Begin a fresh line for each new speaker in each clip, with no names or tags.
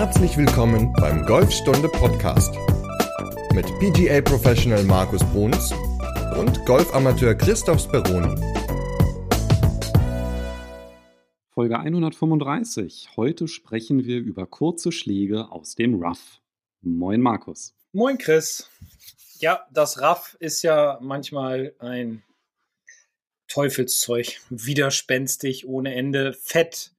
Herzlich willkommen beim Golfstunde Podcast mit PGA Professional Markus Bruns und Golfamateur Christoph Speroni.
Folge 135. Heute sprechen wir über kurze Schläge aus dem Rough. Moin Markus.
Moin Chris. Ja, das Raff ist ja manchmal ein Teufelszeug, widerspenstig ohne Ende, fett.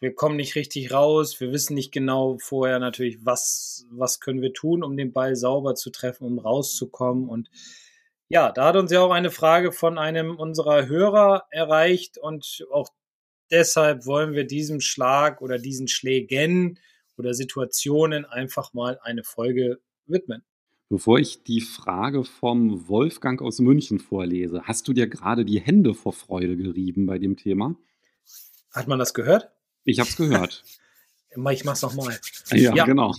Wir kommen nicht richtig raus. Wir wissen nicht genau vorher natürlich, was, was können wir tun, um den Ball sauber zu treffen, um rauszukommen. Und ja, da hat uns ja auch eine Frage von einem unserer Hörer erreicht und auch deshalb wollen wir diesem Schlag oder diesen Schlägen oder Situationen einfach mal eine Folge widmen.
Bevor ich die Frage vom Wolfgang aus München vorlese, hast du dir gerade die Hände vor Freude gerieben bei dem Thema?
Hat man das gehört?
Ich habe es gehört.
ich mach's nochmal.
Ja, ja, genau.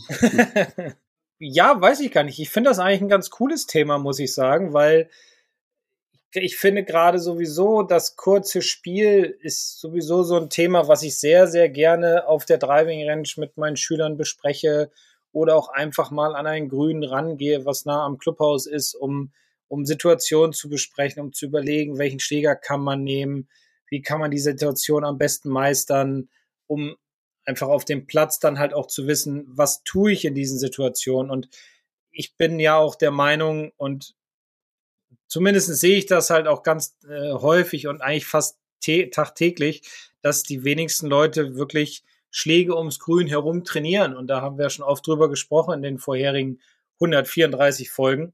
ja, weiß ich gar nicht. Ich finde das eigentlich ein ganz cooles Thema, muss ich sagen, weil ich finde gerade sowieso, das kurze Spiel ist sowieso so ein Thema, was ich sehr, sehr gerne auf der Driving Range mit meinen Schülern bespreche oder auch einfach mal an einen Grün rangehe, was nah am Clubhaus ist, um, um Situationen zu besprechen, um zu überlegen, welchen Schläger kann man nehmen, wie kann man die Situation am besten meistern, um einfach auf dem Platz dann halt auch zu wissen, was tue ich in diesen Situationen. Und ich bin ja auch der Meinung und zumindest sehe ich das halt auch ganz äh, häufig und eigentlich fast tagtäglich, dass die wenigsten Leute wirklich Schläge ums Grün herum trainieren. Und da haben wir schon oft drüber gesprochen in den vorherigen 134 Folgen.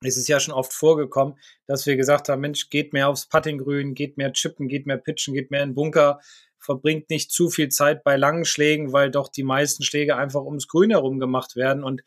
Es ist ja schon oft vorgekommen, dass wir gesagt haben, Mensch, geht mehr aufs Puttinggrün, geht mehr chippen, geht mehr pitchen, geht mehr in Bunker, verbringt nicht zu viel Zeit bei langen Schlägen, weil doch die meisten Schläge einfach ums Grün herum gemacht werden und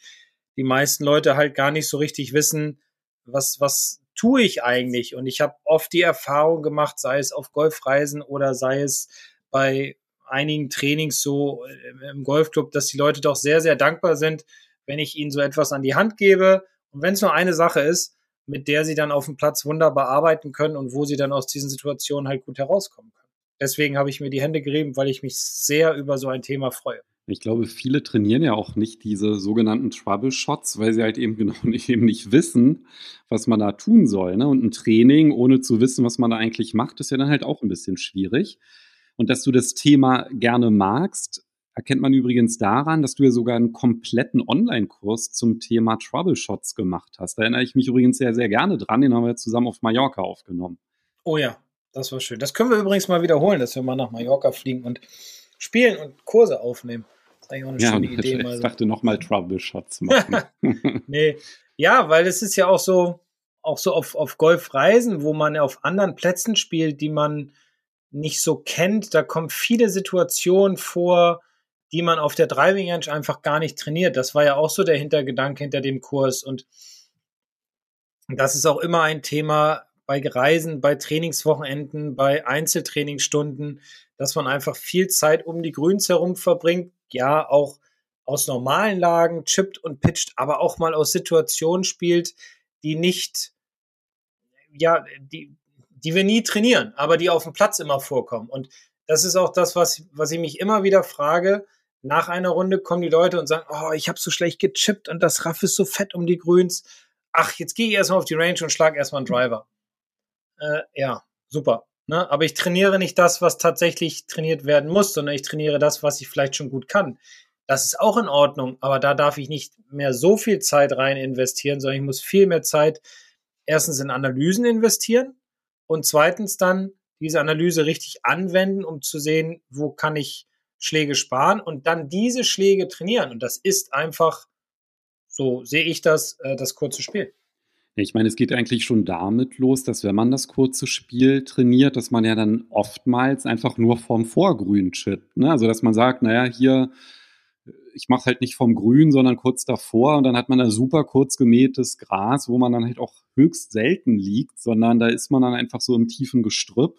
die meisten Leute halt gar nicht so richtig wissen, was, was tue ich eigentlich? Und ich habe oft die Erfahrung gemacht, sei es auf Golfreisen oder sei es bei einigen Trainings so äh, im Golfclub, dass die Leute doch sehr, sehr dankbar sind, wenn ich ihnen so etwas an die Hand gebe. Und wenn es nur eine Sache ist, mit der sie dann auf dem Platz wunderbar arbeiten können und wo sie dann aus diesen Situationen halt gut herauskommen können. Deswegen habe ich mir die Hände gerieben, weil ich mich sehr über so ein Thema freue.
Ich glaube, viele trainieren ja auch nicht diese sogenannten Trouble Shots, weil sie halt eben genau nicht, eben nicht wissen, was man da tun soll. Ne? Und ein Training, ohne zu wissen, was man da eigentlich macht, ist ja dann halt auch ein bisschen schwierig. Und dass du das Thema gerne magst, erkennt man übrigens daran, dass du ja sogar einen kompletten Online-Kurs zum Thema Troubleshots gemacht hast. Da erinnere ich mich übrigens sehr, sehr gerne dran. Den haben wir zusammen auf Mallorca aufgenommen.
Oh ja, das war schön. Das können wir übrigens mal wiederholen, dass wir mal nach Mallorca fliegen und spielen und Kurse aufnehmen. Das ist
eigentlich auch eine ja, schöne Idee. Ich dachte nochmal Troubleshots machen.
nee, ja, weil es ist ja auch so, auch so auf, auf Golfreisen, wo man auf anderen Plätzen spielt, die man nicht so kennt. Da kommen viele Situationen vor, die man auf der Driving Range einfach gar nicht trainiert. Das war ja auch so der Hintergedanke hinter dem Kurs. Und das ist auch immer ein Thema bei Reisen, bei Trainingswochenenden, bei Einzeltrainingsstunden, dass man einfach viel Zeit um die Grüns herum verbringt. Ja, auch aus normalen Lagen chippt und pitcht, aber auch mal aus Situationen spielt, die nicht, ja, die, die wir nie trainieren, aber die auf dem Platz immer vorkommen. Und das ist auch das, was, was ich mich immer wieder frage. Nach einer Runde kommen die Leute und sagen, oh, ich habe so schlecht gechippt und das Raff ist so fett um die Grüns. Ach, jetzt gehe ich erstmal auf die Range und schlage erstmal einen Driver. Äh, ja, super. Ne? Aber ich trainiere nicht das, was tatsächlich trainiert werden muss, sondern ich trainiere das, was ich vielleicht schon gut kann. Das ist auch in Ordnung, aber da darf ich nicht mehr so viel Zeit rein investieren, sondern ich muss viel mehr Zeit erstens in Analysen investieren, und zweitens dann diese Analyse richtig anwenden, um zu sehen, wo kann ich Schläge sparen und dann diese Schläge trainieren. Und das ist einfach, so sehe ich das, äh, das kurze Spiel.
Ich meine, es geht eigentlich schon damit los, dass wenn man das kurze Spiel trainiert, dass man ja dann oftmals einfach nur vom Vorgrün chippt. Ne? Also dass man sagt, naja, hier ich mache halt nicht vom Grün, sondern kurz davor und dann hat man da super kurz gemähtes Gras, wo man dann halt auch höchst selten liegt, sondern da ist man dann einfach so im tiefen Gestrüpp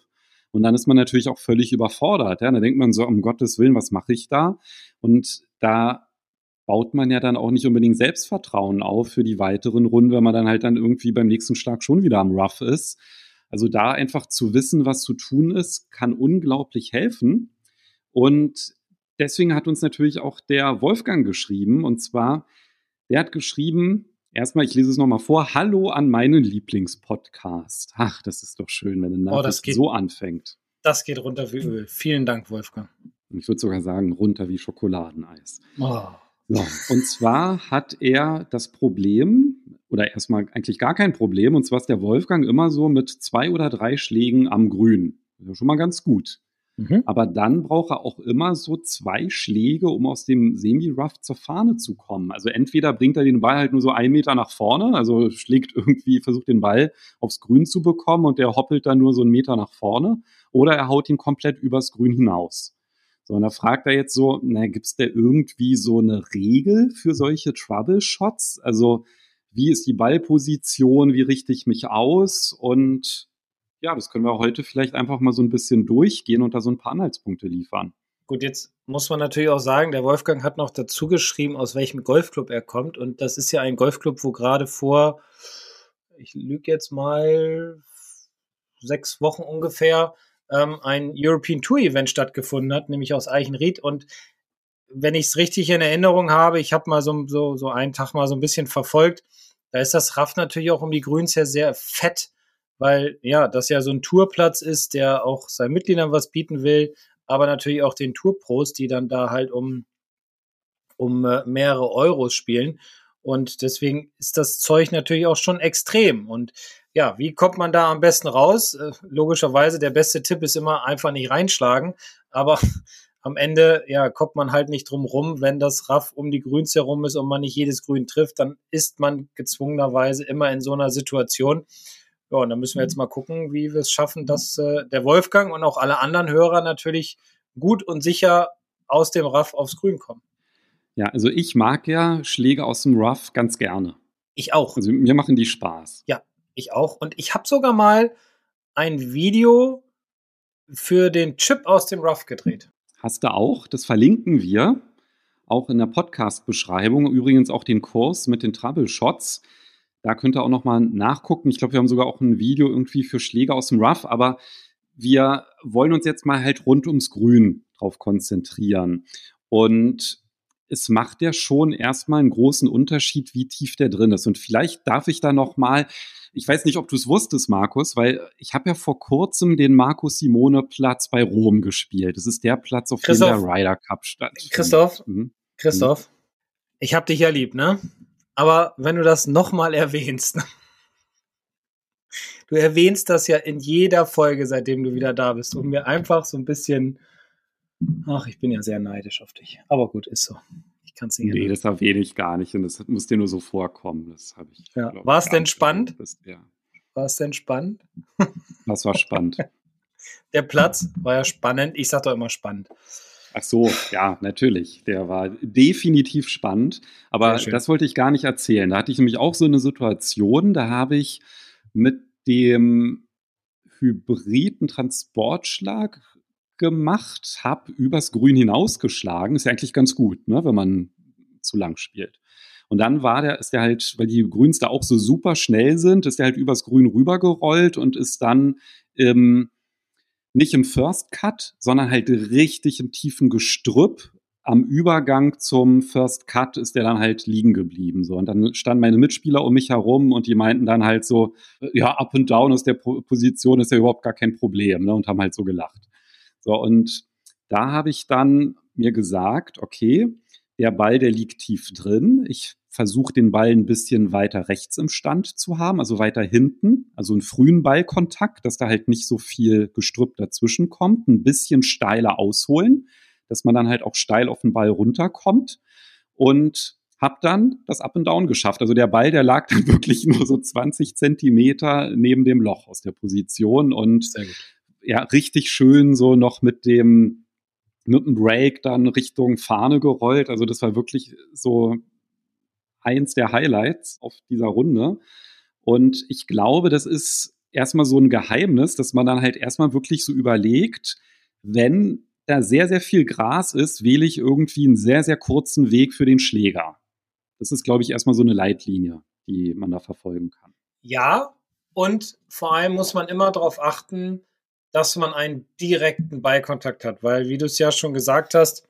und dann ist man natürlich auch völlig überfordert. Ja? Da denkt man so, um Gottes Willen, was mache ich da? Und da baut man ja dann auch nicht unbedingt Selbstvertrauen auf für die weiteren Runden, wenn man dann halt dann irgendwie beim nächsten Schlag schon wieder am Rough ist. Also da einfach zu wissen, was zu tun ist, kann unglaublich helfen. Und deswegen hat uns natürlich auch der Wolfgang geschrieben. Und zwar, der hat geschrieben, erstmal, ich lese es nochmal vor, Hallo an meinen Lieblingspodcast. Ach, das ist doch schön, wenn eine oh, Nachricht oh, so anfängt.
Das geht runter wie Öl. Vielen Dank, Wolfgang.
Ich würde sogar sagen, runter wie Schokoladeneis. Oh. So, und zwar hat er das Problem, oder erstmal eigentlich gar kein Problem, und zwar ist der Wolfgang immer so mit zwei oder drei Schlägen am Grün. Das ist schon mal ganz gut. Mhm. Aber dann braucht er auch immer so zwei Schläge, um aus dem Semi-Rough zur Fahne zu kommen. Also entweder bringt er den Ball halt nur so einen Meter nach vorne, also schlägt irgendwie, versucht den Ball aufs Grün zu bekommen und der hoppelt dann nur so einen Meter nach vorne, oder er haut ihn komplett übers Grün hinaus. So, und da fragt er jetzt so, na, gibt's da irgendwie so eine Regel für solche Trouble-Shots? Also, wie ist die Ballposition, wie richte ich mich aus und ja, das können wir heute vielleicht einfach mal so ein bisschen durchgehen und da so ein paar Anhaltspunkte liefern.
Gut, jetzt muss man natürlich auch sagen, der Wolfgang hat noch dazu geschrieben, aus welchem Golfclub er kommt. Und das ist ja ein Golfclub, wo gerade vor, ich lüge jetzt mal, sechs Wochen ungefähr, ähm, ein European Tour Event stattgefunden hat, nämlich aus Eichenried. Und wenn ich es richtig in Erinnerung habe, ich habe mal so, so, so einen Tag mal so ein bisschen verfolgt, da ist das Raff natürlich auch um die Grüns her sehr fett weil ja, das ja so ein Tourplatz ist, der auch seinen Mitgliedern was bieten will, aber natürlich auch den Tourpros, die dann da halt um, um äh, mehrere Euros spielen. Und deswegen ist das Zeug natürlich auch schon extrem. Und ja, wie kommt man da am besten raus? Äh, logischerweise, der beste Tipp ist immer einfach nicht reinschlagen. Aber am Ende, ja, kommt man halt nicht drum rum. Wenn das Raff um die Grüns herum ist und man nicht jedes Grün trifft, dann ist man gezwungenerweise immer in so einer Situation. Ja, und dann müssen wir jetzt mhm. mal gucken, wie wir es schaffen, dass äh, der Wolfgang und auch alle anderen Hörer natürlich gut und sicher aus dem Raff aufs Grün kommen.
Ja, also ich mag ja Schläge aus dem Rough ganz gerne.
Ich auch.
Also mir machen die Spaß.
Ja, ich auch. Und ich habe sogar mal ein Video für den Chip aus dem Rough gedreht.
Hast du auch? Das verlinken wir auch in der Podcast-Beschreibung. Übrigens auch den Kurs mit den Trouble Shots. Da könnt ihr auch nochmal nachgucken. Ich glaube, wir haben sogar auch ein Video irgendwie für Schläge aus dem Rough, aber wir wollen uns jetzt mal halt rund ums Grün drauf konzentrieren. Und es macht ja schon erstmal einen großen Unterschied, wie tief der drin ist. Und vielleicht darf ich da nochmal, ich weiß nicht, ob du es wusstest, Markus, weil ich habe ja vor kurzem den Markus Simone Platz bei Rom gespielt. Das ist der Platz, auf dem der Ryder Cup stattfindet.
Christoph, mhm. Christoph, ich habe dich ja lieb, ne? Aber wenn du das nochmal erwähnst, du erwähnst das ja in jeder Folge, seitdem du wieder da bist, um mir einfach so ein bisschen, ach, ich bin ja sehr neidisch auf dich. Aber gut, ist so.
Ich kann es nicht. Nee, das erwähne ich gar nicht und das muss dir nur so vorkommen. Das habe ich.
Ja. War es denn spannend? ja. War es denn spannend?
Was war spannend?
Der Platz war ja spannend. Ich sage doch immer spannend.
Ach so, ja, natürlich. Der war definitiv spannend. Aber das wollte ich gar nicht erzählen. Da hatte ich nämlich auch so eine Situation, da habe ich mit dem hybriden Transportschlag gemacht, habe übers Grün hinausgeschlagen. Ist ja eigentlich ganz gut, ne, wenn man zu lang spielt. Und dann war der, ist der halt, weil die Grüns da auch so super schnell sind, ist der halt übers Grün rübergerollt und ist dann ähm, nicht im First Cut, sondern halt richtig im tiefen Gestrüpp. Am Übergang zum First Cut ist der dann halt liegen geblieben. So. Und dann standen meine Mitspieler um mich herum und die meinten dann halt so, ja, up and down aus der Position ist ja überhaupt gar kein Problem, ne? Und haben halt so gelacht. So, und da habe ich dann mir gesagt, okay, der Ball, der liegt tief drin. Ich versuche den Ball ein bisschen weiter rechts im Stand zu haben, also weiter hinten, also einen frühen Ballkontakt, dass da halt nicht so viel Gestrüpp dazwischen kommt, ein bisschen steiler ausholen, dass man dann halt auch steil auf den Ball runterkommt und habe dann das Up and Down geschafft. Also der Ball, der lag dann wirklich nur so 20 Zentimeter neben dem Loch aus der Position und ja, richtig schön so noch mit dem mit dem Break dann Richtung Fahne gerollt. Also das war wirklich so eins der Highlights auf dieser Runde. Und ich glaube, das ist erstmal so ein Geheimnis, dass man dann halt erstmal wirklich so überlegt, wenn da sehr, sehr viel Gras ist, wähle ich irgendwie einen sehr, sehr kurzen Weg für den Schläger. Das ist, glaube ich, erstmal so eine Leitlinie, die man da verfolgen kann.
Ja, und vor allem muss man immer darauf achten, dass man einen direkten Ballkontakt hat, weil, wie du es ja schon gesagt hast,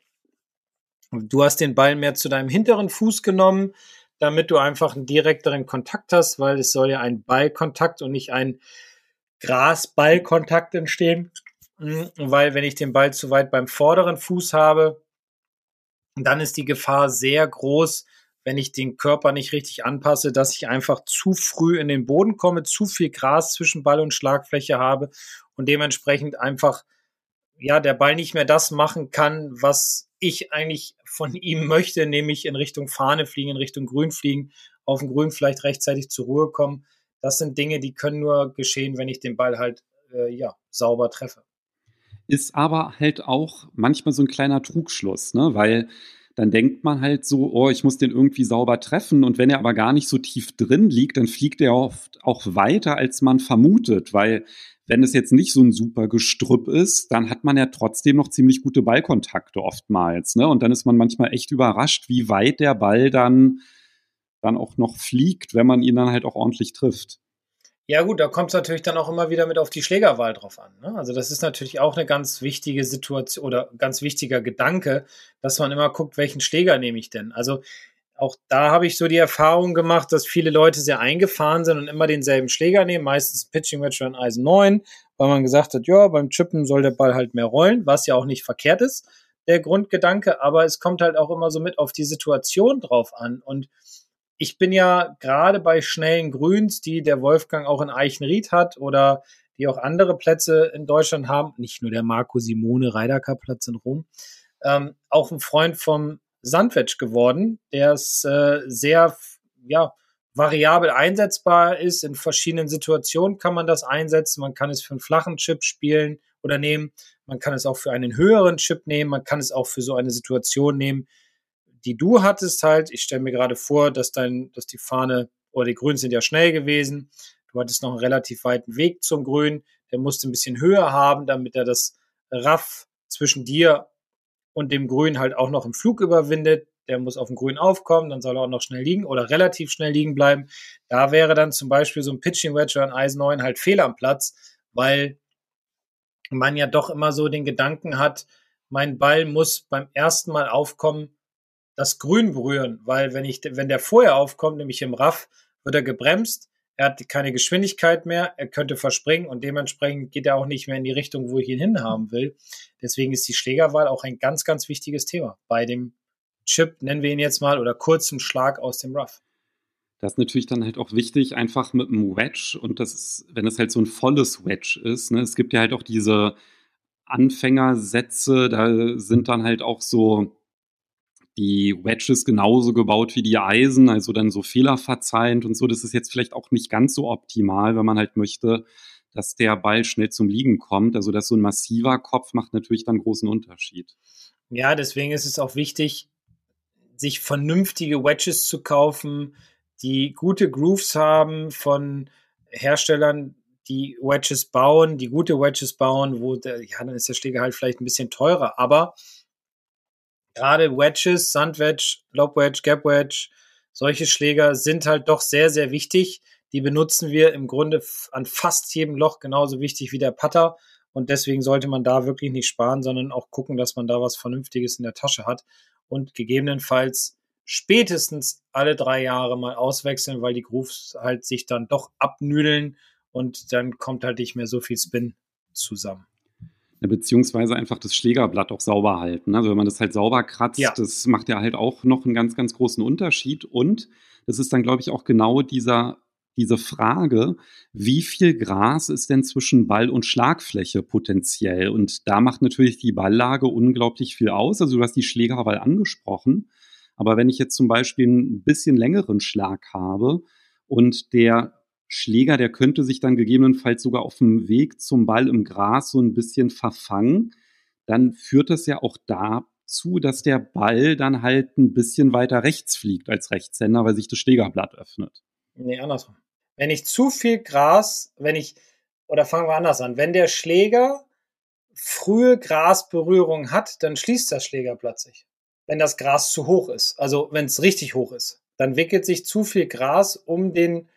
Du hast den Ball mehr zu deinem hinteren Fuß genommen, damit du einfach einen direkteren Kontakt hast, weil es soll ja ein Ballkontakt und nicht ein Gras-Ballkontakt entstehen. Hm, weil wenn ich den Ball zu weit beim vorderen Fuß habe, dann ist die Gefahr sehr groß, wenn ich den Körper nicht richtig anpasse, dass ich einfach zu früh in den Boden komme, zu viel Gras zwischen Ball und Schlagfläche habe und dementsprechend einfach ja der Ball nicht mehr das machen kann, was ich eigentlich von ihm möchte, nämlich in Richtung Fahne fliegen, in Richtung Grün fliegen, auf dem Grün vielleicht rechtzeitig zur Ruhe kommen. Das sind Dinge, die können nur geschehen, wenn ich den Ball halt äh, ja sauber treffe.
Ist aber halt auch manchmal so ein kleiner Trugschluss, ne? weil dann denkt man halt so, oh, ich muss den irgendwie sauber treffen. Und wenn er aber gar nicht so tief drin liegt, dann fliegt er oft auch weiter, als man vermutet, weil wenn es jetzt nicht so ein super Gestrüpp ist, dann hat man ja trotzdem noch ziemlich gute Ballkontakte oftmals. Ne? Und dann ist man manchmal echt überrascht, wie weit der Ball dann, dann auch noch fliegt, wenn man ihn dann halt auch ordentlich trifft.
Ja gut, da kommt es natürlich dann auch immer wieder mit auf die Schlägerwahl drauf an. Ne? Also das ist natürlich auch eine ganz wichtige Situation oder ganz wichtiger Gedanke, dass man immer guckt, welchen Schläger nehme ich denn. Also auch da habe ich so die Erfahrung gemacht, dass viele Leute sehr eingefahren sind und immer denselben Schläger nehmen, meistens Pitching Wedge oder Eisen 9, weil man gesagt hat, ja, beim Chippen soll der Ball halt mehr rollen, was ja auch nicht verkehrt ist, der Grundgedanke, aber es kommt halt auch immer so mit auf die Situation drauf an und ich bin ja gerade bei schnellen Grüns, die der Wolfgang auch in Eichenried hat oder die auch andere Plätze in Deutschland haben, nicht nur der Marco Simone Reidaker Platz in Rom, ähm, auch ein Freund vom Sandwich geworden, der ist äh, sehr, ja, variabel einsetzbar ist. In verschiedenen Situationen kann man das einsetzen. Man kann es für einen flachen Chip spielen oder nehmen. Man kann es auch für einen höheren Chip nehmen. Man kann es auch für so eine Situation nehmen, die du hattest halt, ich stelle mir gerade vor, dass dein, dass die Fahne oder die Grünen sind ja schnell gewesen. Du hattest noch einen relativ weiten Weg zum Grün. Der musste ein bisschen höher haben, damit er das Raff zwischen dir und dem Grün halt auch noch im Flug überwindet. Der muss auf dem Grün aufkommen, dann soll er auch noch schnell liegen oder relativ schnell liegen bleiben. Da wäre dann zum Beispiel so ein Pitching Wedge oder ein Eisen 9 halt fehl am Platz, weil man ja doch immer so den Gedanken hat, mein Ball muss beim ersten Mal aufkommen, das Grün berühren, weil wenn ich, wenn der vorher aufkommt, nämlich im Raff, wird er gebremst, er hat keine Geschwindigkeit mehr, er könnte verspringen und dementsprechend geht er auch nicht mehr in die Richtung, wo ich ihn hinhaben will. Deswegen ist die Schlägerwahl auch ein ganz, ganz wichtiges Thema bei dem Chip, nennen wir ihn jetzt mal, oder kurzen Schlag aus dem Rough.
Das ist natürlich dann halt auch wichtig, einfach mit einem Wedge und das wenn es halt so ein volles Wedge ist, ne, es gibt ja halt auch diese Anfängersätze, da sind dann halt auch so die Wedges genauso gebaut wie die Eisen, also dann so fehlerverzeihend und so. Das ist jetzt vielleicht auch nicht ganz so optimal, wenn man halt möchte, dass der Ball schnell zum Liegen kommt. Also dass so ein massiver Kopf macht natürlich dann großen Unterschied.
Ja, deswegen ist es auch wichtig, sich vernünftige Wedges zu kaufen, die gute Grooves haben von Herstellern, die Wedges bauen, die gute Wedges bauen, wo der, ja, dann ist der Schläger halt vielleicht ein bisschen teurer, aber gerade Wedges, Sandwedge, Lobwedge, Gapwedge, solche Schläger sind halt doch sehr, sehr wichtig. Die benutzen wir im Grunde an fast jedem Loch genauso wichtig wie der Putter. Und deswegen sollte man da wirklich nicht sparen, sondern auch gucken, dass man da was Vernünftiges in der Tasche hat und gegebenenfalls spätestens alle drei Jahre mal auswechseln, weil die Grooves halt sich dann doch abnüdeln und dann kommt halt nicht mehr so viel Spin zusammen
beziehungsweise einfach das Schlägerblatt auch sauber halten. Also wenn man das halt sauber kratzt, ja. das macht ja halt auch noch einen ganz, ganz großen Unterschied. Und das ist dann, glaube ich, auch genau dieser, diese Frage, wie viel Gras ist denn zwischen Ball und Schlagfläche potenziell? Und da macht natürlich die Balllage unglaublich viel aus. Also du hast die Schlägerwahl angesprochen. Aber wenn ich jetzt zum Beispiel ein bisschen längeren Schlag habe und der Schläger, der könnte sich dann gegebenenfalls sogar auf dem Weg zum Ball im Gras so ein bisschen verfangen. Dann führt das ja auch dazu, dass der Ball dann halt ein bisschen weiter rechts fliegt als Rechtshänder, weil sich das Schlägerblatt öffnet.
Nee, andersrum. Wenn ich zu viel Gras, wenn ich, oder fangen wir anders an, wenn der Schläger frühe Grasberührung hat, dann schließt das Schlägerblatt sich. Wenn das Gras zu hoch ist, also wenn es richtig hoch ist, dann wickelt sich zu viel Gras um den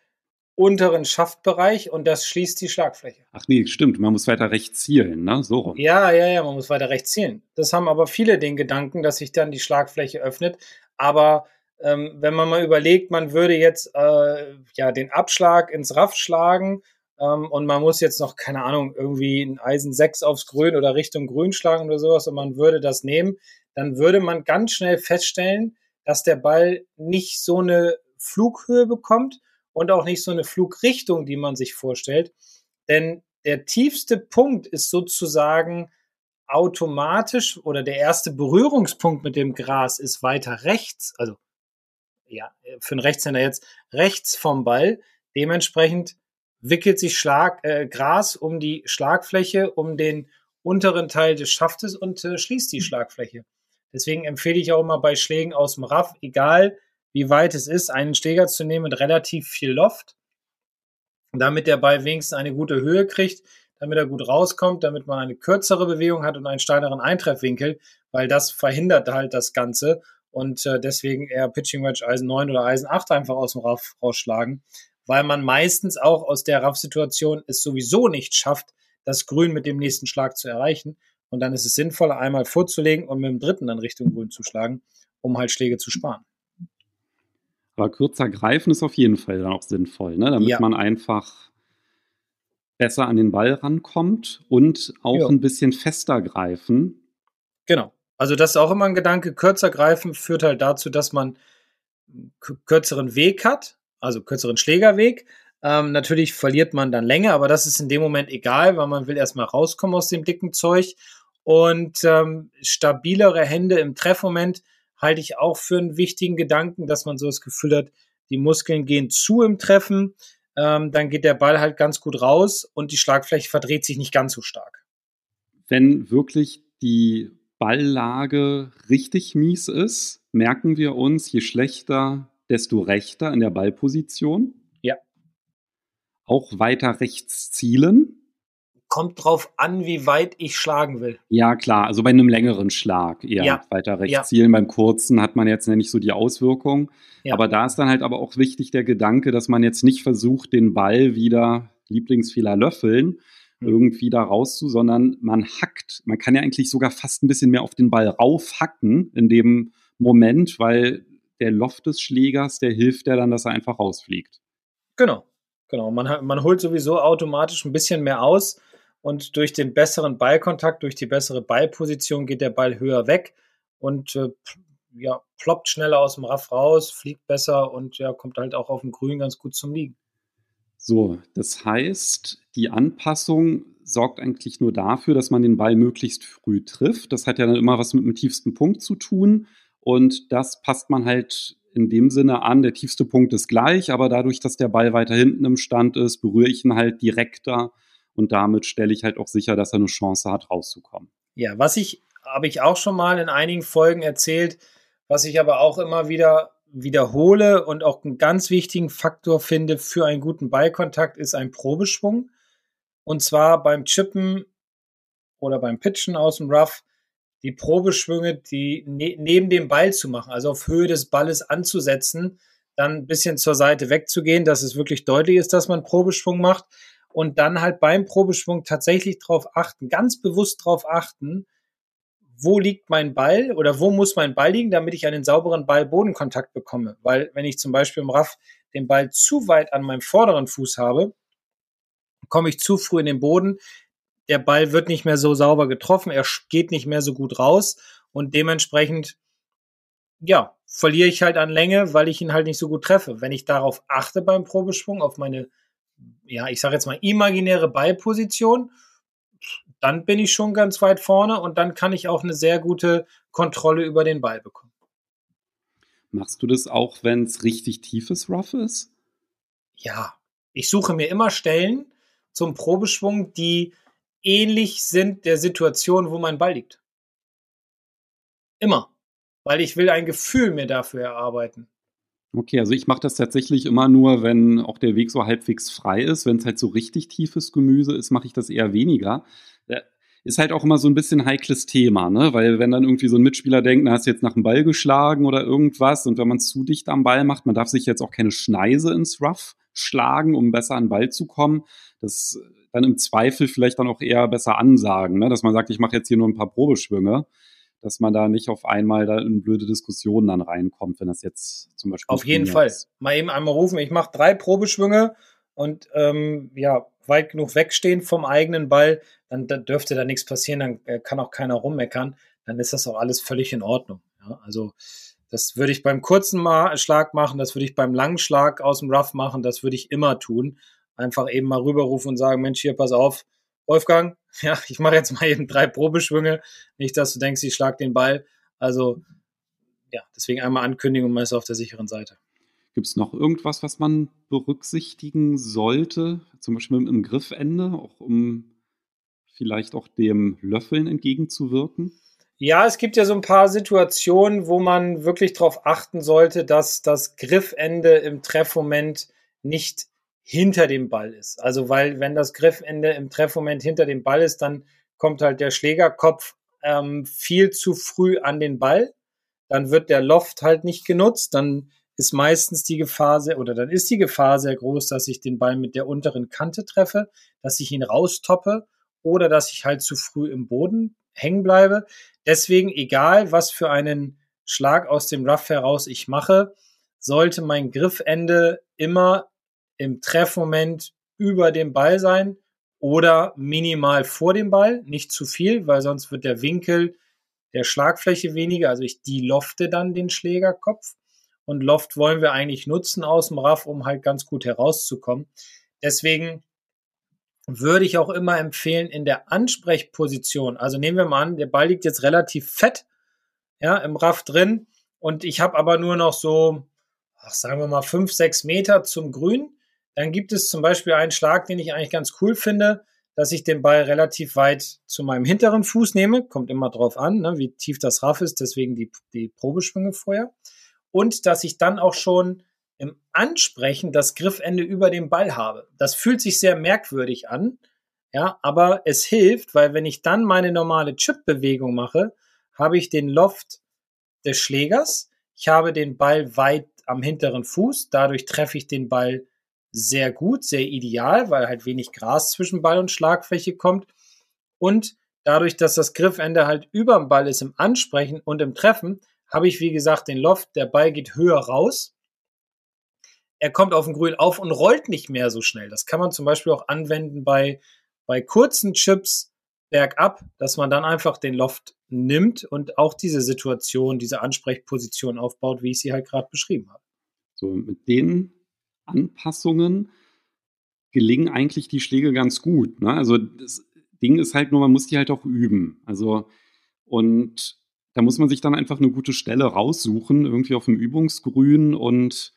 unteren Schaftbereich und das schließt die Schlagfläche.
Ach nee, stimmt, man muss weiter rechts zielen, ne? So rum.
Ja, ja, ja, man muss weiter rechts zielen. Das haben aber viele den Gedanken, dass sich dann die Schlagfläche öffnet. Aber ähm, wenn man mal überlegt, man würde jetzt äh, ja den Abschlag ins Raff schlagen ähm, und man muss jetzt noch, keine Ahnung, irgendwie ein Eisen 6 aufs Grün oder Richtung Grün schlagen oder sowas und man würde das nehmen, dann würde man ganz schnell feststellen, dass der Ball nicht so eine Flughöhe bekommt und auch nicht so eine Flugrichtung, die man sich vorstellt. Denn der tiefste Punkt ist sozusagen automatisch oder der erste Berührungspunkt mit dem Gras ist weiter rechts, also ja, für einen Rechtshänder jetzt rechts vom Ball. Dementsprechend wickelt sich Schlag, äh, Gras um die Schlagfläche, um den unteren Teil des Schaftes und äh, schließt die Schlagfläche. Deswegen empfehle ich auch immer bei Schlägen aus dem Raff, egal wie weit es ist, einen Schläger zu nehmen mit relativ viel Loft, damit der Ball wenigstens eine gute Höhe kriegt, damit er gut rauskommt, damit man eine kürzere Bewegung hat und einen steineren Eintreffwinkel, weil das verhindert halt das Ganze und äh, deswegen eher Pitching Wedge Eisen 9 oder Eisen 8 einfach aus dem Raff rausschlagen, weil man meistens auch aus der Raff-Situation es sowieso nicht schafft, das Grün mit dem nächsten Schlag zu erreichen. Und dann ist es sinnvoller, einmal vorzulegen und mit dem dritten dann Richtung Grün zu schlagen, um halt Schläge zu sparen.
Aber kürzer greifen ist auf jeden Fall dann auch sinnvoll, ne? damit ja. man einfach besser an den Ball rankommt und auch ja. ein bisschen fester greifen.
Genau. Also das ist auch immer ein Gedanke. Kürzer greifen führt halt dazu, dass man kürzeren Weg hat, also kürzeren Schlägerweg. Ähm, natürlich verliert man dann Länge, aber das ist in dem Moment egal, weil man will erstmal rauskommen aus dem dicken Zeug. Und ähm, stabilere Hände im Treffmoment halte ich auch für einen wichtigen Gedanken, dass man so das Gefühl hat, die Muskeln gehen zu im Treffen, ähm, dann geht der Ball halt ganz gut raus und die Schlagfläche verdreht sich nicht ganz so stark.
Wenn wirklich die Balllage richtig mies ist, merken wir uns, je schlechter, desto rechter in der Ballposition.
Ja.
Auch weiter rechts zielen.
Kommt drauf an, wie weit ich schlagen will.
Ja, klar. Also bei einem längeren Schlag eher ja. weiter rechts ja. zielen. Beim kurzen hat man jetzt nicht so die Auswirkung. Ja. Aber da ist dann halt aber auch wichtig der Gedanke, dass man jetzt nicht versucht, den Ball wieder Lieblingsfehler löffeln, hm. irgendwie da raus zu, sondern man hackt. Man kann ja eigentlich sogar fast ein bisschen mehr auf den Ball raufhacken in dem Moment, weil der Loft des Schlägers, der hilft ja dann, dass er einfach rausfliegt.
Genau, genau. Man, man holt sowieso automatisch ein bisschen mehr aus und durch den besseren Ballkontakt, durch die bessere Ballposition geht der Ball höher weg und äh, ja, ploppt schneller aus dem Raff raus, fliegt besser und ja, kommt halt auch auf dem Grün ganz gut zum Liegen.
So, das heißt, die Anpassung sorgt eigentlich nur dafür, dass man den Ball möglichst früh trifft. Das hat ja dann immer was mit dem tiefsten Punkt zu tun. Und das passt man halt in dem Sinne an. Der tiefste Punkt ist gleich, aber dadurch, dass der Ball weiter hinten im Stand ist, berühre ich ihn halt direkter und damit stelle ich halt auch sicher, dass er eine Chance hat, rauszukommen.
Ja, was ich, habe ich auch schon mal in einigen Folgen erzählt, was ich aber auch immer wieder wiederhole und auch einen ganz wichtigen Faktor finde für einen guten Ballkontakt ist ein Probeschwung. Und zwar beim Chippen oder beim Pitchen aus dem Rough die Probeschwünge, die ne neben dem Ball zu machen, also auf Höhe des Balles anzusetzen, dann ein bisschen zur Seite wegzugehen, dass es wirklich deutlich ist, dass man Probeschwung macht und dann halt beim Probeschwung tatsächlich darauf achten, ganz bewusst darauf achten, wo liegt mein Ball oder wo muss mein Ball liegen, damit ich einen sauberen Ball-Bodenkontakt bekomme. Weil wenn ich zum Beispiel im Raff den Ball zu weit an meinem vorderen Fuß habe, komme ich zu früh in den Boden. Der Ball wird nicht mehr so sauber getroffen, er geht nicht mehr so gut raus und dementsprechend, ja, verliere ich halt an Länge, weil ich ihn halt nicht so gut treffe. Wenn ich darauf achte beim Probeschwung, auf meine, ja, ich sage jetzt mal imaginäre Ballposition, dann bin ich schon ganz weit vorne und dann kann ich auch eine sehr gute Kontrolle über den Ball bekommen.
Machst du das auch, wenn es richtig tiefes Rough ist?
Ja, ich suche mir immer Stellen zum Probeschwung, die ähnlich sind der Situation, wo mein Ball liegt. Immer. Weil ich will ein Gefühl mir dafür erarbeiten.
Okay, also ich mache das tatsächlich immer nur, wenn auch der Weg so halbwegs frei ist. Wenn es halt so richtig tiefes Gemüse ist, mache ich das eher weniger. Ist halt auch immer so ein bisschen heikles Thema, ne? Weil wenn dann irgendwie so ein Mitspieler denkt, na, hast du jetzt nach dem Ball geschlagen oder irgendwas und wenn man zu dicht am Ball macht, man darf sich jetzt auch keine Schneise ins Rough schlagen, um besser an den Ball zu kommen. Das dann im Zweifel vielleicht dann auch eher besser ansagen, ne? dass man sagt, ich mache jetzt hier nur ein paar Probeschwünge, dass man da nicht auf einmal da in blöde Diskussionen dann reinkommt, wenn das jetzt zum Beispiel.
Auf jeden Fall. Ist. Mal eben einmal rufen, ich mache drei Probeschwünge und ähm, ja, weit genug wegstehen vom eigenen Ball, dann da dürfte da nichts passieren, dann äh, kann auch keiner rummeckern, dann ist das auch alles völlig in Ordnung. Ja? Also das würde ich beim kurzen Schlag machen, das würde ich beim langen Schlag aus dem Rough machen, das würde ich immer tun. Einfach eben mal rüberrufen und sagen, Mensch, hier, pass auf, Wolfgang, ja, ich mache jetzt mal eben drei Probeschwünge. Nicht, dass du denkst, ich schlag den Ball. Also, ja, deswegen einmal ankündigen und man ist auf der sicheren Seite.
Gibt es noch irgendwas, was man berücksichtigen sollte? Zum Beispiel im Griffende, auch um vielleicht auch dem Löffeln entgegenzuwirken?
Ja, es gibt ja so ein paar Situationen, wo man wirklich darauf achten sollte, dass das Griffende im Treffmoment nicht hinter dem Ball ist. Also weil wenn das Griffende im Treffmoment hinter dem Ball ist, dann kommt halt der Schlägerkopf ähm, viel zu früh an den Ball. Dann wird der Loft halt nicht genutzt. Dann ist meistens die Gefahr sehr, oder dann ist die Gefahr sehr groß, dass ich den Ball mit der unteren Kante treffe, dass ich ihn raustoppe oder dass ich halt zu früh im Boden hängen bleibe. Deswegen, egal was für einen Schlag aus dem Rough heraus ich mache, sollte mein Griffende immer im Treffmoment über dem Ball sein oder minimal vor dem Ball, nicht zu viel, weil sonst wird der Winkel der Schlagfläche weniger, also ich die lofte dann den Schlägerkopf und Loft wollen wir eigentlich nutzen aus dem Raff, um halt ganz gut herauszukommen. Deswegen würde ich auch immer empfehlen, in der Ansprechposition, also nehmen wir mal an, der Ball liegt jetzt relativ fett, ja, im Raff drin und ich habe aber nur noch so, ach, sagen wir mal, fünf, sechs Meter zum Grün, dann gibt es zum Beispiel einen Schlag, den ich eigentlich ganz cool finde, dass ich den Ball relativ weit zu meinem hinteren Fuß nehme. Kommt immer drauf an, ne, wie tief das Raff ist, deswegen die, die Probeschwünge vorher. Und dass ich dann auch schon im Ansprechen das Griffende über dem Ball habe. Das fühlt sich sehr merkwürdig an, ja, aber es hilft, weil wenn ich dann meine normale Chip-Bewegung mache, habe ich den Loft des Schlägers, ich habe den Ball weit am hinteren Fuß, dadurch treffe ich den Ball sehr gut, sehr ideal, weil halt wenig Gras zwischen Ball und Schlagfläche kommt. Und dadurch, dass das Griffende halt über dem Ball ist im Ansprechen und im Treffen, habe ich, wie gesagt, den Loft, der Ball geht höher raus. Er kommt auf den Grün auf und rollt nicht mehr so schnell. Das kann man zum Beispiel auch anwenden bei, bei kurzen Chips bergab, dass man dann einfach den Loft nimmt und auch diese Situation, diese Ansprechposition aufbaut, wie ich sie halt gerade beschrieben habe.
So, mit den Anpassungen gelingen eigentlich die Schläge ganz gut. Ne? Also das Ding ist halt nur, man muss die halt auch üben. Also und da muss man sich dann einfach eine gute Stelle raussuchen, irgendwie auf dem Übungsgrün und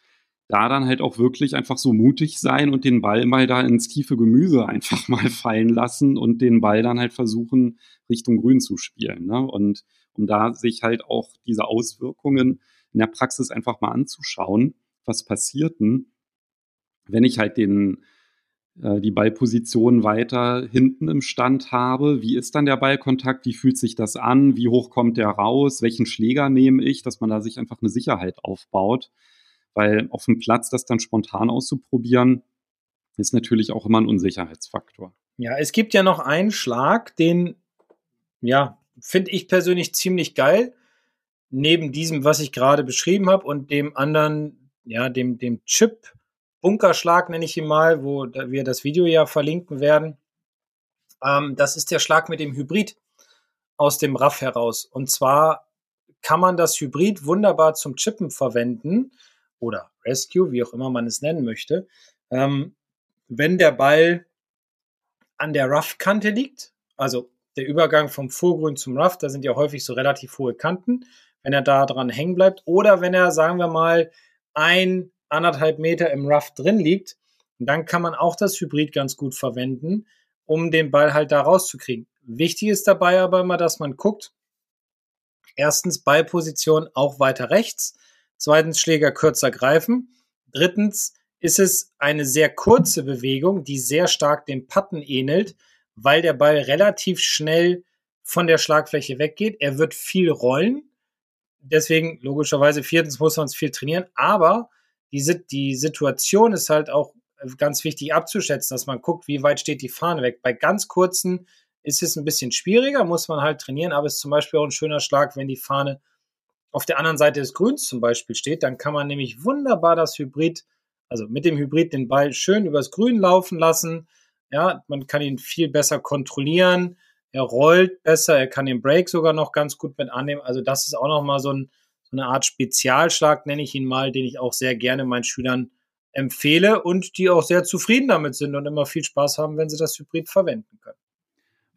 da dann halt auch wirklich einfach so mutig sein und den Ball mal da ins tiefe Gemüse einfach mal fallen lassen und den Ball dann halt versuchen, Richtung Grün zu spielen. Ne? Und um da sich halt auch diese Auswirkungen in der Praxis einfach mal anzuschauen, was passiert denn, wenn ich halt den, äh, die Ballposition weiter hinten im Stand habe, wie ist dann der Ballkontakt, wie fühlt sich das an, wie hoch kommt der raus, welchen Schläger nehme ich, dass man da sich einfach eine Sicherheit aufbaut. Weil auf dem Platz das dann spontan auszuprobieren, ist natürlich auch immer ein Unsicherheitsfaktor.
Ja, es gibt ja noch einen Schlag, den, ja, finde ich persönlich ziemlich geil. Neben diesem, was ich gerade beschrieben habe und dem anderen, ja, dem, dem Chip, Bunkerschlag nenne ich ihn mal, wo wir das Video ja verlinken werden. Ähm, das ist der Schlag mit dem Hybrid aus dem RAF heraus. Und zwar kann man das Hybrid wunderbar zum Chippen verwenden oder Rescue, wie auch immer man es nennen möchte. Ähm, wenn der Ball an der Rough-Kante liegt, also der Übergang vom Vorgrün zum Rough, da sind ja häufig so relativ hohe Kanten, wenn er da dran hängen bleibt, oder wenn er, sagen wir mal, ein anderthalb Meter im Rough drin liegt, dann kann man auch das Hybrid ganz gut verwenden, um den Ball halt da rauszukriegen. Wichtig ist dabei aber immer, dass man guckt, erstens Ballposition auch weiter rechts, zweitens Schläger kürzer greifen, drittens ist es eine sehr kurze Bewegung, die sehr stark dem Patten ähnelt, weil der Ball relativ schnell von der Schlagfläche weggeht. Er wird viel rollen. Deswegen, logischerweise, viertens muss man es viel trainieren. Aber die, die Situation ist halt auch ganz wichtig abzuschätzen, dass man guckt, wie weit steht die Fahne weg. Bei ganz kurzen ist es ein bisschen schwieriger, muss man halt trainieren, aber es ist zum Beispiel auch ein schöner Schlag, wenn die Fahne auf der anderen Seite des Grüns zum Beispiel steht, dann kann man nämlich wunderbar das Hybrid, also mit dem Hybrid den Ball schön übers Grün laufen lassen. Ja, man kann ihn viel besser kontrollieren. Er rollt besser, er kann den Break sogar noch ganz gut mit annehmen. Also das ist auch nochmal so, ein, so eine Art Spezialschlag, nenne ich ihn mal, den ich auch sehr gerne meinen Schülern empfehle und die auch sehr zufrieden damit sind und immer viel Spaß haben, wenn sie das Hybrid verwenden können.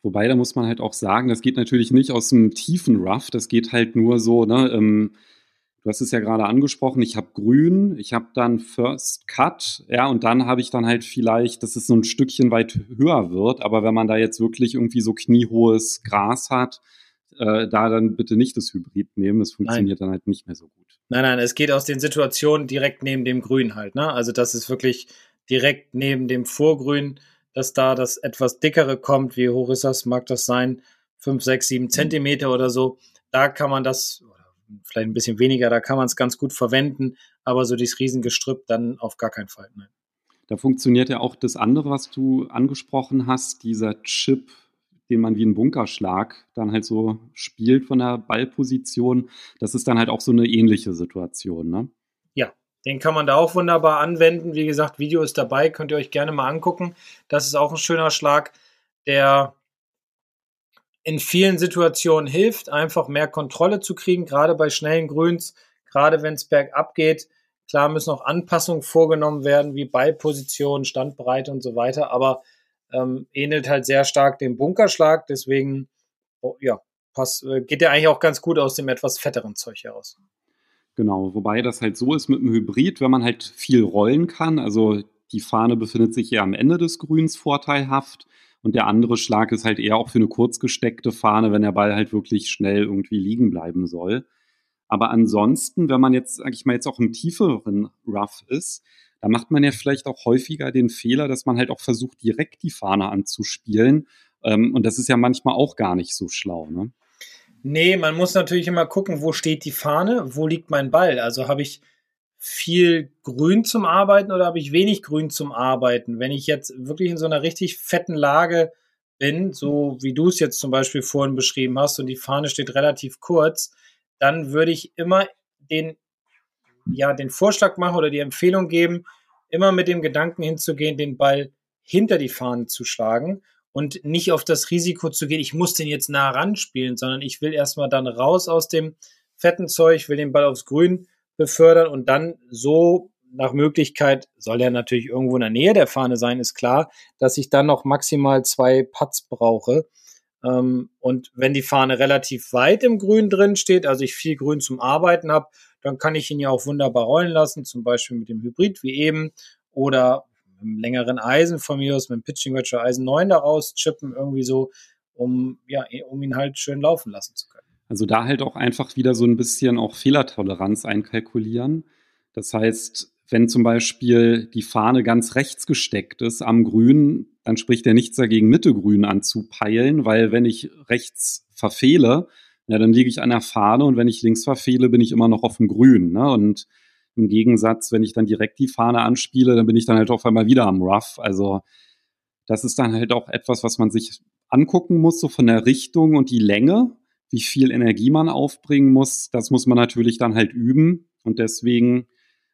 Wobei, da muss man halt auch sagen, das geht natürlich nicht aus dem tiefen Rough, das geht halt nur so, ne, ähm, du hast es ja gerade angesprochen, ich habe grün, ich habe dann First Cut, ja, und dann habe ich dann halt vielleicht, dass es so ein Stückchen weit höher wird, aber wenn man da jetzt wirklich irgendwie so kniehohes Gras hat, äh, da dann bitte nicht das Hybrid nehmen, das funktioniert nein. dann halt nicht mehr so gut.
Nein, nein, es geht aus den Situationen direkt neben dem Grün halt, ne? Also das ist wirklich direkt neben dem Vorgrün dass da das etwas dickere kommt. Wie hoch ist das? Mag das sein? Fünf, sechs, sieben Zentimeter oder so. Da kann man das, vielleicht ein bisschen weniger, da kann man es ganz gut verwenden. Aber so dieses Riesengestrüpp dann auf gar keinen Fall. Nein.
Da funktioniert ja auch das andere, was du angesprochen hast, dieser Chip, den man wie einen Bunkerschlag dann halt so spielt von der Ballposition. Das ist dann halt auch so eine ähnliche Situation, ne?
Den kann man da auch wunderbar anwenden. Wie gesagt, Video ist dabei, könnt ihr euch gerne mal angucken. Das ist auch ein schöner Schlag, der in vielen Situationen hilft, einfach mehr Kontrolle zu kriegen, gerade bei schnellen Grüns, gerade wenn es bergab geht. Klar müssen auch Anpassungen vorgenommen werden, wie Ballposition, Standbreite und so weiter, aber ähm, ähnelt halt sehr stark dem Bunkerschlag. Deswegen, oh, ja, pass, äh, geht der eigentlich auch ganz gut aus dem etwas fetteren Zeug heraus.
Genau, wobei das halt so ist mit dem Hybrid, wenn man halt viel rollen kann, also die Fahne befindet sich ja am Ende des Grüns vorteilhaft und der andere Schlag ist halt eher auch für eine kurz gesteckte Fahne, wenn der Ball halt wirklich schnell irgendwie liegen bleiben soll. Aber ansonsten, wenn man jetzt, sag ich mal, jetzt auch im tieferen Rough ist, da macht man ja vielleicht auch häufiger den Fehler, dass man halt auch versucht, direkt die Fahne anzuspielen. Ähm, und das ist ja manchmal auch gar nicht so schlau, ne?
Nee, man muss natürlich immer gucken, wo steht die Fahne, wo liegt mein Ball. Also habe ich viel Grün zum Arbeiten oder habe ich wenig Grün zum Arbeiten? Wenn ich jetzt wirklich in so einer richtig fetten Lage bin, so wie du es jetzt zum Beispiel vorhin beschrieben hast und die Fahne steht relativ kurz, dann würde ich immer den, ja, den Vorschlag machen oder die Empfehlung geben, immer mit dem Gedanken hinzugehen, den Ball hinter die Fahne zu schlagen und nicht auf das Risiko zu gehen, ich muss den jetzt nah ran spielen, sondern ich will erstmal dann raus aus dem fetten Zeug, will den Ball aufs Grün befördern und dann so nach Möglichkeit, soll er natürlich irgendwo in der Nähe der Fahne sein, ist klar, dass ich dann noch maximal zwei Putts brauche. Ähm, und wenn die Fahne relativ weit im Grün drin steht, also ich viel Grün zum Arbeiten habe, dann kann ich ihn ja auch wunderbar rollen lassen, zum Beispiel mit dem Hybrid wie eben oder einem längeren Eisen von mir aus, mit dem Pitching Wedge Eisen 9 daraus chippen, irgendwie so, um, ja, um ihn halt schön laufen lassen zu können.
Also da halt auch einfach wieder so ein bisschen auch Fehlertoleranz einkalkulieren. Das heißt, wenn zum Beispiel die Fahne ganz rechts gesteckt ist am Grün, dann spricht ja nichts dagegen, Mitte Grün anzupeilen, weil wenn ich rechts verfehle, ja, dann liege ich an der Fahne und wenn ich links verfehle, bin ich immer noch auf dem Grün. Ne? Und im Gegensatz, wenn ich dann direkt die Fahne anspiele, dann bin ich dann halt auf einmal wieder am Rough. Also das ist dann halt auch etwas, was man sich angucken muss, so von der Richtung und die Länge, wie viel Energie man aufbringen muss. Das muss man natürlich dann halt üben. Und deswegen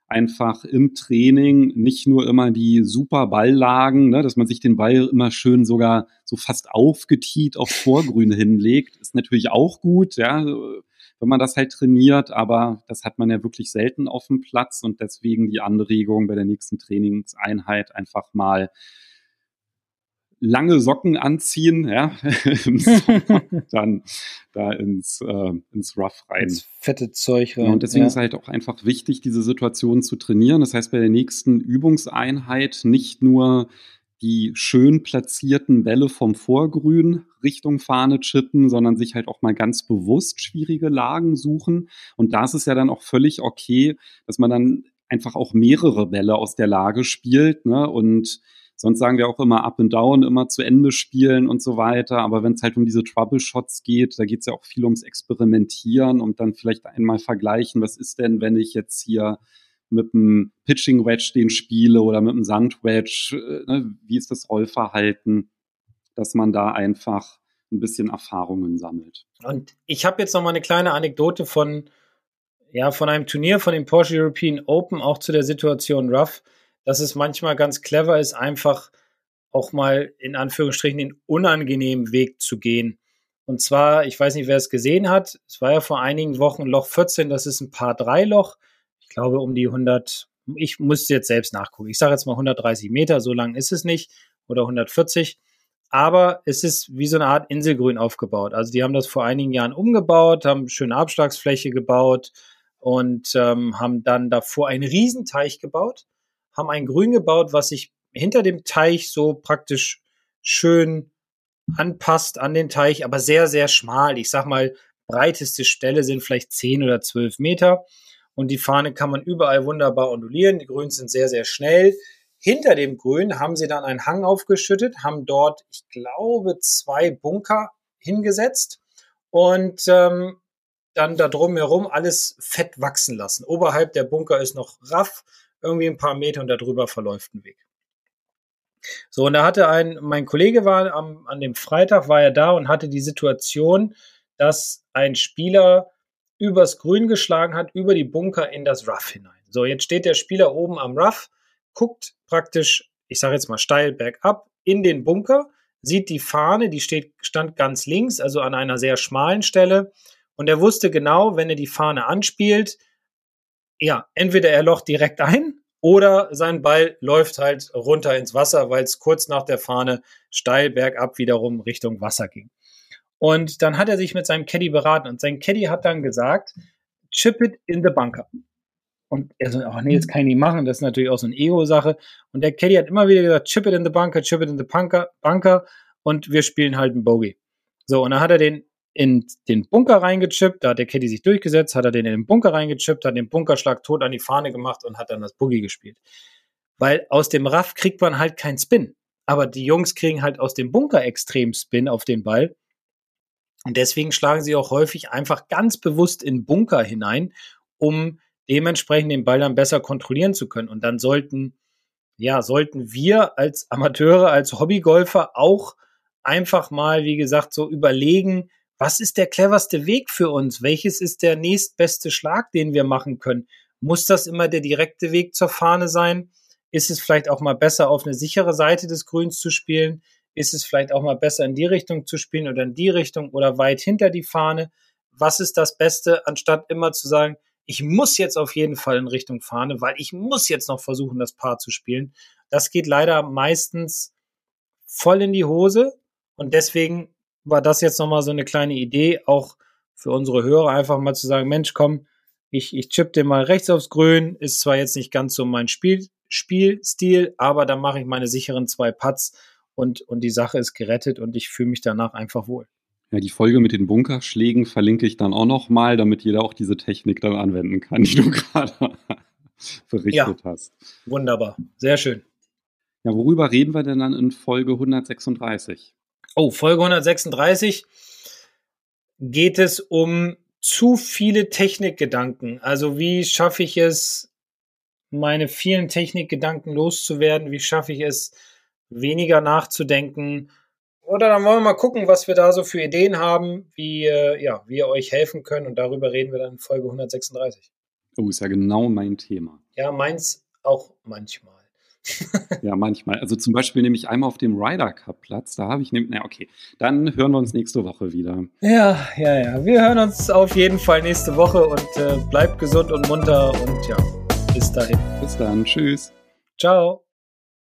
einfach im Training nicht nur immer die super Balllagen, ne, dass man sich den Ball immer schön sogar so fast aufgetiet auf Vorgrün hinlegt, ist natürlich auch gut, ja, wenn man das halt trainiert, aber das hat man ja wirklich selten auf dem Platz und deswegen die Anregung bei der nächsten Trainingseinheit einfach mal lange Socken anziehen, ja, dann da ins, äh, ins Rough rein. Ins
fette Zeug
rein. Ja, und deswegen ja. ist halt auch einfach wichtig, diese Situation zu trainieren. Das heißt, bei der nächsten Übungseinheit nicht nur die schön platzierten Bälle vom Vorgrün Richtung Fahne chippen, sondern sich halt auch mal ganz bewusst schwierige Lagen suchen. Und da ist es ja dann auch völlig okay, dass man dann einfach auch mehrere Bälle aus der Lage spielt. Ne? Und sonst sagen wir auch immer up and down, immer zu Ende spielen und so weiter. Aber wenn es halt um diese Troubleshots geht, da geht es ja auch viel ums Experimentieren und dann vielleicht einmal vergleichen, was ist denn, wenn ich jetzt hier mit einem Pitching Wedge den spiele oder mit einem Sand Wedge, äh, ne, wie ist das Rollverhalten, dass man da einfach ein bisschen Erfahrungen sammelt.
Und ich habe jetzt noch mal eine kleine Anekdote von ja, von einem Turnier von dem Porsche European Open auch zu der Situation Rough, dass es manchmal ganz clever ist, einfach auch mal in Anführungsstrichen den unangenehmen Weg zu gehen. Und zwar, ich weiß nicht, wer es gesehen hat, es war ja vor einigen Wochen Loch 14, das ist ein Paar 3 Loch. Ich glaube um die 100, ich muss jetzt selbst nachgucken. Ich sage jetzt mal 130 Meter, so lang ist es nicht, oder 140. Aber es ist wie so eine Art Inselgrün aufgebaut. Also die haben das vor einigen Jahren umgebaut, haben schöne Abschlagsfläche gebaut, und ähm, haben dann davor einen Riesenteich gebaut, haben ein Grün gebaut, was sich hinter dem Teich so praktisch schön anpasst an den Teich, aber sehr, sehr schmal. Ich sag mal, breiteste Stelle sind vielleicht 10 oder 12 Meter. Und die Fahne kann man überall wunderbar ondulieren. Die Grüns sind sehr, sehr schnell. Hinter dem Grün haben sie dann einen Hang aufgeschüttet, haben dort, ich glaube, zwei Bunker hingesetzt und ähm, dann da drumherum alles fett wachsen lassen. Oberhalb der Bunker ist noch Raff, irgendwie ein paar Meter und darüber verläuft ein Weg. So, und da hatte ein, mein Kollege war am, an dem Freitag war er da und hatte die Situation, dass ein Spieler übers Grün geschlagen hat, über die Bunker in das Rough hinein. So, jetzt steht der Spieler oben am Rough, guckt praktisch, ich sage jetzt mal steil bergab, in den Bunker, sieht die Fahne, die steht, stand ganz links, also an einer sehr schmalen Stelle und er wusste genau, wenn er die Fahne anspielt, ja, entweder er locht direkt ein oder sein Ball läuft halt runter ins Wasser, weil es kurz nach der Fahne steil bergab wiederum Richtung Wasser ging. Und dann hat er sich mit seinem Caddy beraten und sein Caddy hat dann gesagt, chip it in the bunker. Und er so, ach nee, jetzt kann ich nicht machen, das ist natürlich auch so eine Ego-Sache. Und der Caddy hat immer wieder gesagt, chip it in the bunker, chip it in the bunker, bunker und wir spielen halt ein Bogey. So, und dann hat er den in den Bunker reingechippt, da hat der Caddy sich durchgesetzt, hat er den in den Bunker reingechippt, hat den Bunkerschlag tot an die Fahne gemacht und hat dann das Boogie gespielt. Weil aus dem Raff kriegt man halt keinen Spin. Aber die Jungs kriegen halt aus dem Bunker extrem Spin auf den Ball. Und deswegen schlagen sie auch häufig einfach ganz bewusst in Bunker hinein, um dementsprechend den Ball dann besser kontrollieren zu können. Und dann sollten, ja, sollten wir als Amateure, als Hobbygolfer auch einfach mal, wie gesagt, so überlegen, was ist der cleverste Weg für uns? Welches ist der nächstbeste Schlag, den wir machen können? Muss das immer der direkte Weg zur Fahne sein? Ist es vielleicht auch mal besser, auf eine sichere Seite des Grüns zu spielen? Ist es vielleicht auch mal besser, in die Richtung zu spielen oder in die Richtung oder weit hinter die Fahne? Was ist das Beste, anstatt immer zu sagen, ich muss jetzt auf jeden Fall in Richtung Fahne, weil ich muss jetzt noch versuchen, das Paar zu spielen. Das geht leider meistens voll in die Hose und deswegen war das jetzt nochmal so eine kleine Idee, auch für unsere Hörer einfach mal zu sagen, Mensch, komm, ich, ich chip den mal rechts aufs Grün, ist zwar jetzt nicht ganz so mein Spiel, Spielstil, aber da mache ich meine sicheren zwei Putts und, und die Sache ist gerettet und ich fühle mich danach einfach wohl.
Ja, die Folge mit den Bunkerschlägen verlinke ich dann auch nochmal, damit jeder auch diese Technik dann anwenden kann, die du gerade berichtet ja, hast.
Wunderbar, sehr schön.
Ja, worüber reden wir denn dann in Folge 136?
Oh, Folge 136 geht es um zu viele Technikgedanken. Also wie schaffe ich es, meine vielen Technikgedanken loszuwerden? Wie schaffe ich es, weniger nachzudenken? Oder dann wollen wir mal gucken, was wir da so für Ideen haben, wie äh, ja, wir euch helfen können. Und darüber reden wir dann in Folge 136.
Oh, ist ja genau mein Thema.
Ja, meins auch manchmal.
ja, manchmal. Also zum Beispiel nehme ich einmal auf dem Ryder Cup Platz. Da habe ich nämlich, na okay, dann hören wir uns nächste Woche wieder.
Ja, ja, ja. Wir hören uns auf jeden Fall nächste Woche und äh, bleibt gesund und munter und ja, bis dahin.
Bis dann. Tschüss.
Ciao.